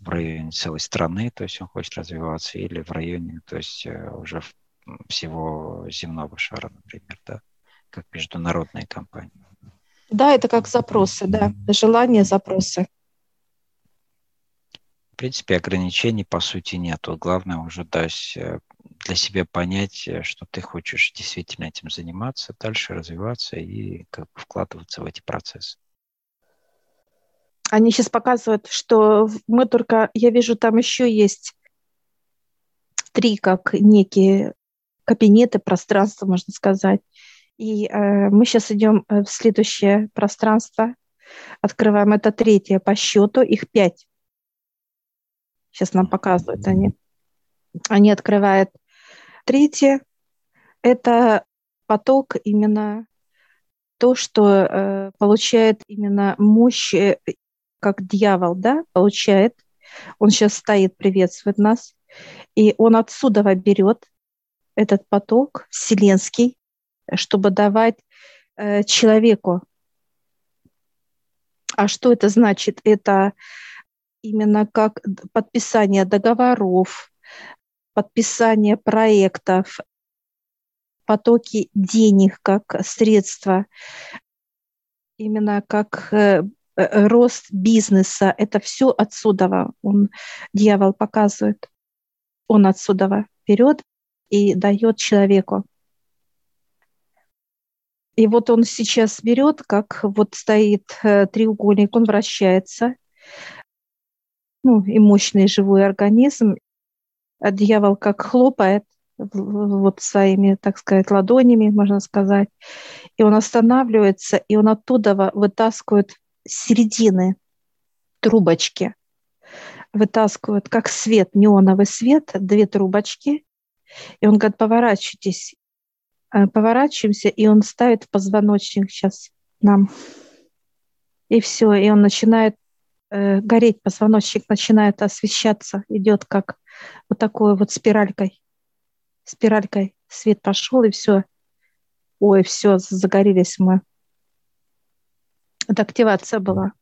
в районе целой страны, то есть он хочет развиваться, или в районе, то есть э, уже всего земного шара, например, да, как международные компании. Да, это как запросы, да, желания, запросы. В принципе, ограничений по сути нет. Главное уже дать э, для себя понять, э, что ты хочешь действительно этим заниматься, дальше развиваться и как вкладываться в эти процессы. Они сейчас показывают, что мы только, я вижу, там еще есть три как некие кабинеты, пространства, можно сказать. И э, мы сейчас идем э, в следующее пространство, открываем это третье по счету, их пять. Сейчас нам показывают они. Они открывают третье. Это поток именно то, что э, получает именно мощь э, как дьявол, да, получает. Он сейчас стоит, приветствует нас. И он отсюда берет этот поток вселенский, чтобы давать э, человеку. А что это значит? Это именно как подписание договоров, подписание проектов, потоки денег как средства, именно как э, Э, рост бизнеса, это все отсюда он, дьявол показывает. Он отсюда берет и дает человеку. И вот он сейчас берет, как вот стоит э, треугольник, он вращается, ну, и мощный живой организм. А дьявол как хлопает вот своими, так сказать, ладонями, можно сказать, и он останавливается, и он оттуда вытаскивает середины трубочки вытаскивают, как свет, неоновый свет, две трубочки. И он говорит, поворачивайтесь. Э, поворачиваемся, и он ставит позвоночник сейчас нам. И все, и он начинает э, гореть, позвоночник начинает освещаться, идет как вот такой вот спиралькой. Спиралькой свет пошел, и все. Ой, все, загорелись мы. Это активация была.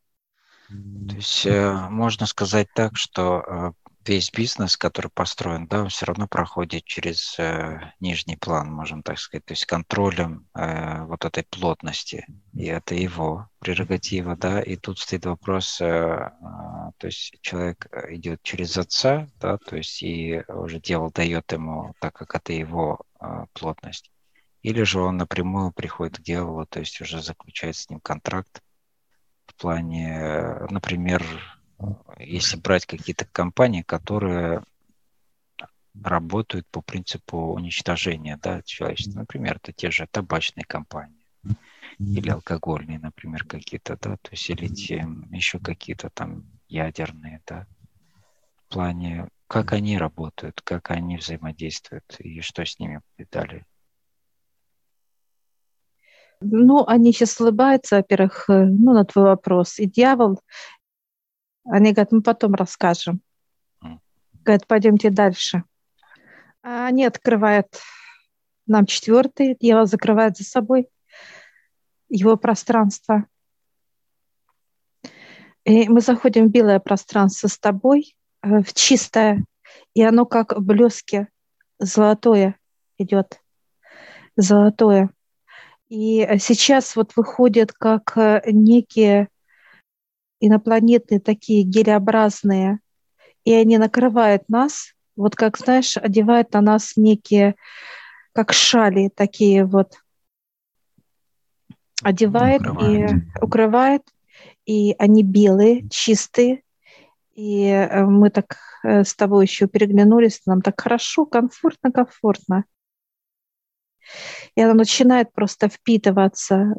То есть э, можно сказать так, что э, весь бизнес, который построен, да, он все равно проходит через э, нижний план, можем так сказать, то есть контролем э, вот этой плотности. И это его прерогатива, да. И тут стоит вопрос, э, э, то есть человек идет через отца, да, то есть и уже дьявол дает ему, так как это его э, плотность. Или же он напрямую приходит к дьяволу, то есть уже заключает с ним контракт в плане, э, например, если брать какие-то компании, которые работают по принципу уничтожения да, человечества. Например, это те же табачные компании или алкогольные, например, какие-то, да, то есть или те, еще какие-то там ядерные, да, в плане, как они работают, как они взаимодействуют и что с ними далее. Ну, они сейчас улыбаются, во-первых, э, ну, на твой вопрос. И дьявол, они говорят, мы потом расскажем. Говорят, пойдемте дальше. А они открывают нам четвертый, дьявол закрывает за собой его пространство. И мы заходим в белое пространство с тобой, э, в чистое, и оно как в блеске золотое идет. Золотое. И сейчас вот выходят как э, некие инопланетные такие гелеобразные, и они накрывают нас, вот как, знаешь, одевают на нас некие, как шали такие вот, одевает укрывает. и укрывает, и они белые, чистые, и э, мы так э, с тобой еще переглянулись, нам так хорошо, комфортно, комфортно. И она начинает просто впитываться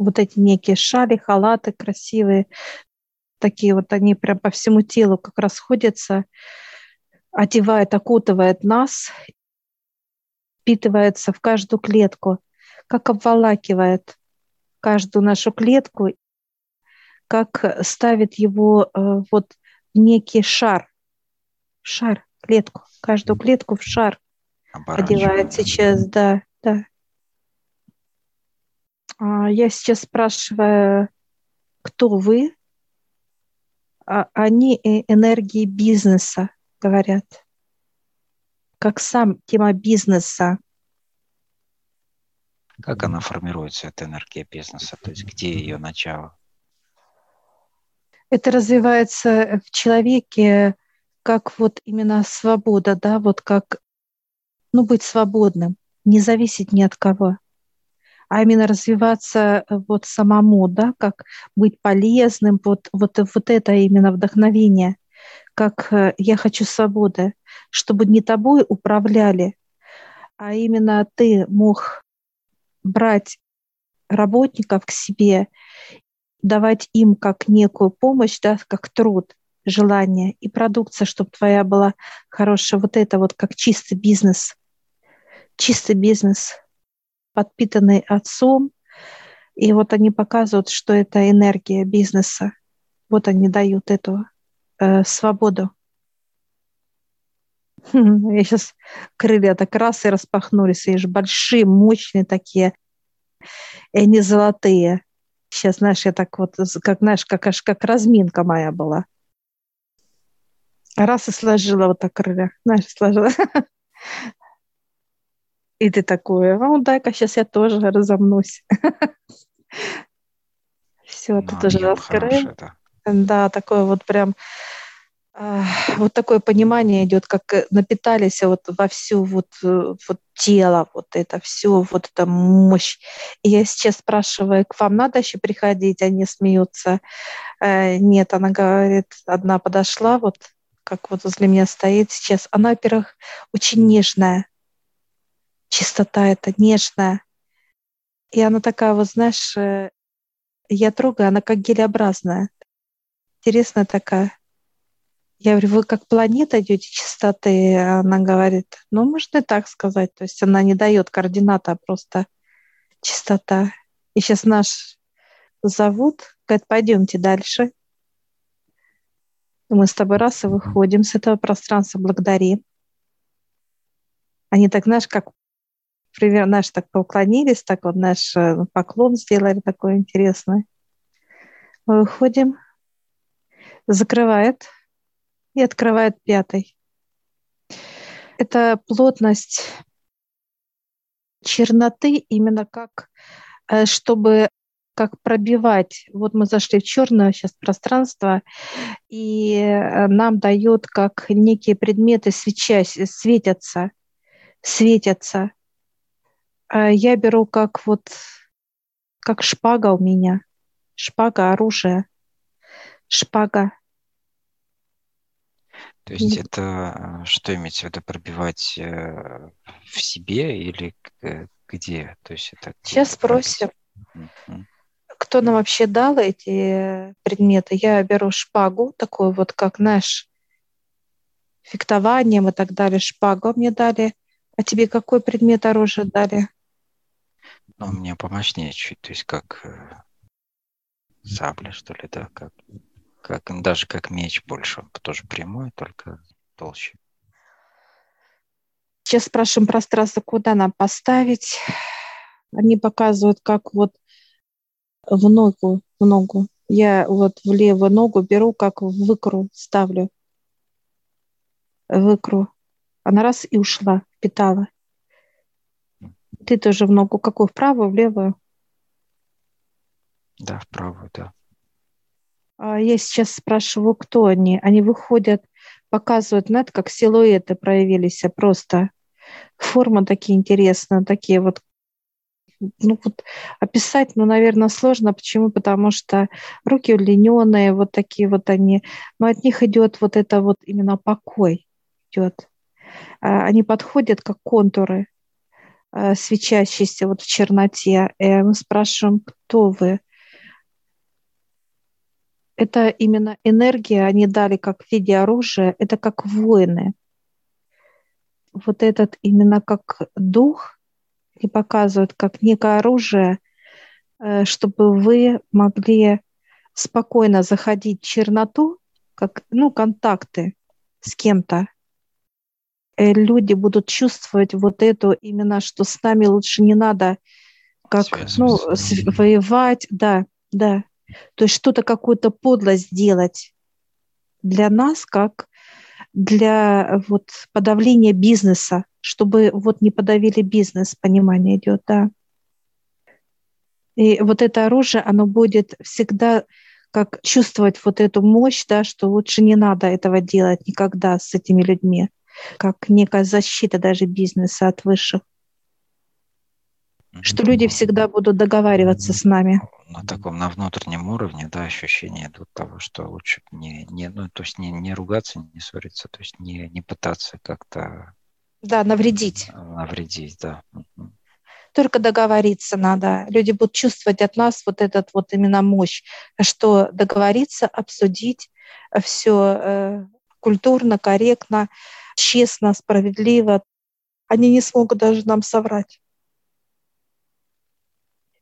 вот эти некие шали, халаты красивые, такие вот они прям по всему телу как расходятся, одевает, окутывает нас, впитывается в каждую клетку, как обволакивает каждую нашу клетку, как ставит его э, вот в некий шар, шар, клетку, каждую клетку в шар одевает сейчас, да, да. А, я сейчас спрашиваю, кто вы? А, они энергии бизнеса, говорят. Как сам тема бизнеса. Как она формируется, эта энергия бизнеса? То есть где ее начало? Это развивается в человеке как вот именно свобода, да, вот как, ну, быть свободным, не зависеть ни от кого а именно развиваться э, вот самому, да, как быть полезным, вот, вот, вот это именно вдохновение, как э, я хочу свободы, чтобы не тобой управляли, а именно ты мог брать работников к себе, давать им как некую помощь, да, как труд, желание и продукция, чтобы твоя была хорошая. Вот это вот как чистый бизнес. Чистый бизнес – подпитанный отцом. И вот они показывают, что это энергия бизнеса. Вот они дают эту э, свободу. Я сейчас крылья так раз и распахнулись, и же большие, мощные такие, и они золотые. Сейчас, знаешь, я так вот, как, знаешь, как, аж как разминка моя была. Раз и сложила вот так крылья, знаешь, сложила. И ты такой, ну дай-ка сейчас я тоже разомнусь. Все, ты тоже раскрыл. Да, такое вот прям вот такое понимание идет, как э, напитались вот во всю вот, э, вот тело, вот это все, вот эта мощь. И я сейчас спрашиваю, к вам надо еще приходить? Они смеются. Э, нет, она говорит, одна подошла, вот как вот возле меня стоит сейчас. Она, во-первых, очень нежная, чистота это нежная. И она такая, вот знаешь, э, я трогаю, она как гелеобразная. Интересная такая. Я говорю, вы как планета идете чистоты? Она говорит, ну, можно и так сказать. То есть она не дает координата, а просто чистота. И сейчас наш зовут, говорит, пойдемте дальше. мы с тобой раз и выходим с этого пространства, благодарим. Они так, знаешь, как пример, наш так поклонились, так вот наш э, поклон сделали такой интересный. Мы выходим, закрывает И открывает пятый. Это плотность черноты именно как, э, чтобы как пробивать. Вот мы зашли в черное сейчас пространство, и э, нам дают как некие предметы свечась, светятся, светятся. А я беру как вот, как шпага у меня, шпага, оружие, шпага. То есть это что имеется в виду пробивать э, в себе или где? То есть это Сейчас спросим. Mm-hmm кто нам вообще дал эти предметы. Я беру шпагу, такую вот, как наш фехтованием и так далее. Шпагу мне дали. А тебе какой предмет оружия дали? Ну, мне помощнее чуть, то есть как э, сабля, что ли, да, как, как даже как меч больше, тоже прямой, только толще. Сейчас спрашиваем пространство, куда нам поставить. Они показывают, как вот в ногу, в ногу. Я вот в левую ногу беру, как в выкру ставлю. В икру. Она раз и ушла, питала. Ты тоже в ногу какую? В правую, в левую? Да, в правую, да. А я сейчас спрашиваю, кто они. Они выходят, показывают, знаете, как силуэты проявились, просто форма такие интересные, такие вот ну вот описать, ну, наверное, сложно. Почему? Потому что руки удлиненные, вот такие вот они, но от них идет вот это вот именно покой идет. А, они подходят как контуры, а, свечащиеся вот в черноте. И мы спрашиваем, кто вы? Это именно энергия, они дали как в виде оружия, это как воины. Вот этот именно как дух – и показывают как некое оружие, э, чтобы вы могли спокойно заходить в черноту, как ну, контакты с кем-то. Э, люди будут чувствовать вот это именно, что с нами лучше не надо как ну, воевать, да, да. То есть что-то, какую-то подлость делать для нас, как для вот подавления бизнеса чтобы вот не подавили бизнес, понимание идет, да. И вот это оружие, оно будет всегда как чувствовать вот эту мощь, да, что лучше не надо этого делать никогда с этими людьми, как некая защита даже бизнеса от высших. Что люди всегда будут договариваться с нами. На таком, на внутреннем уровне, да, ощущение идут того, что лучше не, не ну, то есть не, не ругаться, не ссориться, то есть не, не пытаться как-то да, навредить. Навредить, да. Только договориться надо. Люди будут чувствовать от нас вот этот вот именно мощь, что договориться, обсудить все э, культурно, корректно, честно, справедливо. Они не смогут даже нам соврать.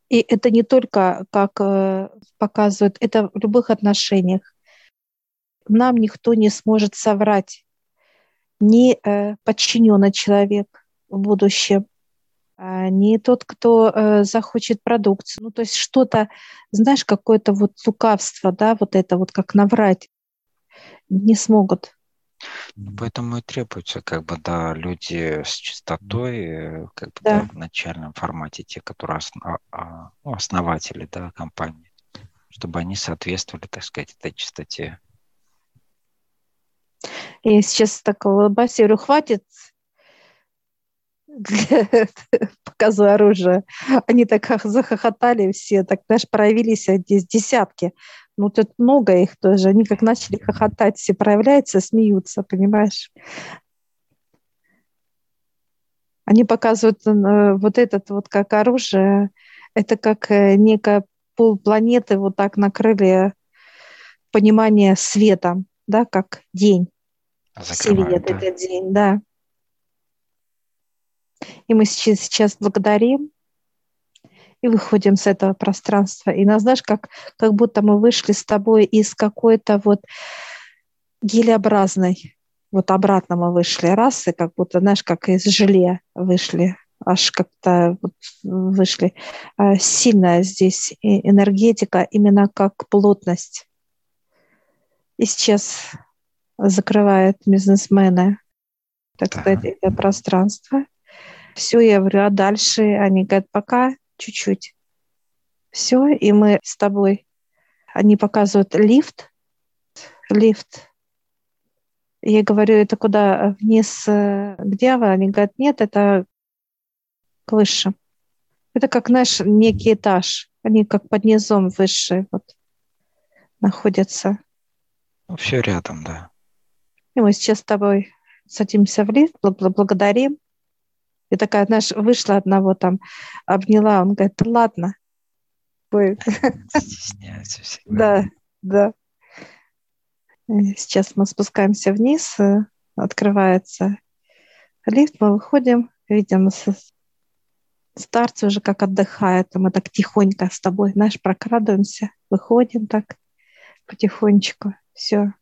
И это не только, как э, показывают, это в любых отношениях. Нам никто не сможет соврать не э, подчиненный человек в будущем, а не тот, кто э, захочет продукцию. Ну, то есть что-то, знаешь, какое-то вот лукавство, да, вот это вот как наврать не смогут. Ну, поэтому и требуются как бы, да, люди с чистотой, э, как бы, да. Да, в начальном формате, те, которые основ, а, ну, основатели, да, компании, чтобы они соответствовали, так сказать, этой чистоте. Я сейчас так улыбаюсь, говорю, хватит показываю оружие. Они так захохотали все, так, знаешь, проявились здесь десятки. Ну, тут много их тоже. Они как начали хохотать, все проявляются, смеются, понимаешь? Они показывают э, вот этот вот как оружие. Это как э, некая полпланеты вот так накрыли понимание светом, да, как день. Закрывают, да. этот день, да. И мы сейчас, сейчас благодарим и выходим с этого пространства. И нас, знаешь, как, как будто мы вышли с тобой из какой-то вот гелеобразной, вот обратно мы вышли расы, как будто, знаешь, как из желе вышли, аж как-то вот вышли. А сильная здесь энергетика, именно как плотность. И сейчас закрывают бизнесмены, так да. сказать, это пространство. Все, я говорю, а дальше? Они говорят, пока чуть-чуть. Все, и мы с тобой. Они показывают лифт, лифт. Я говорю, это куда? Вниз, э, где вы? Они говорят, нет, это выше. Это как наш некий этаж. Они как под низом выше вот находятся. Ну, все рядом, да. И мы сейчас с тобой садимся в лифт, благодарим. И такая, знаешь, вышла одного там, обняла, он говорит, ладно. Стесняется всегда. Да, да. Сейчас мы спускаемся вниз, э, открывается лифт, мы выходим, видим старцы уже как отдыхают, мы так тихонько с тобой, знаешь, прокрадываемся, выходим так потихонечку, все,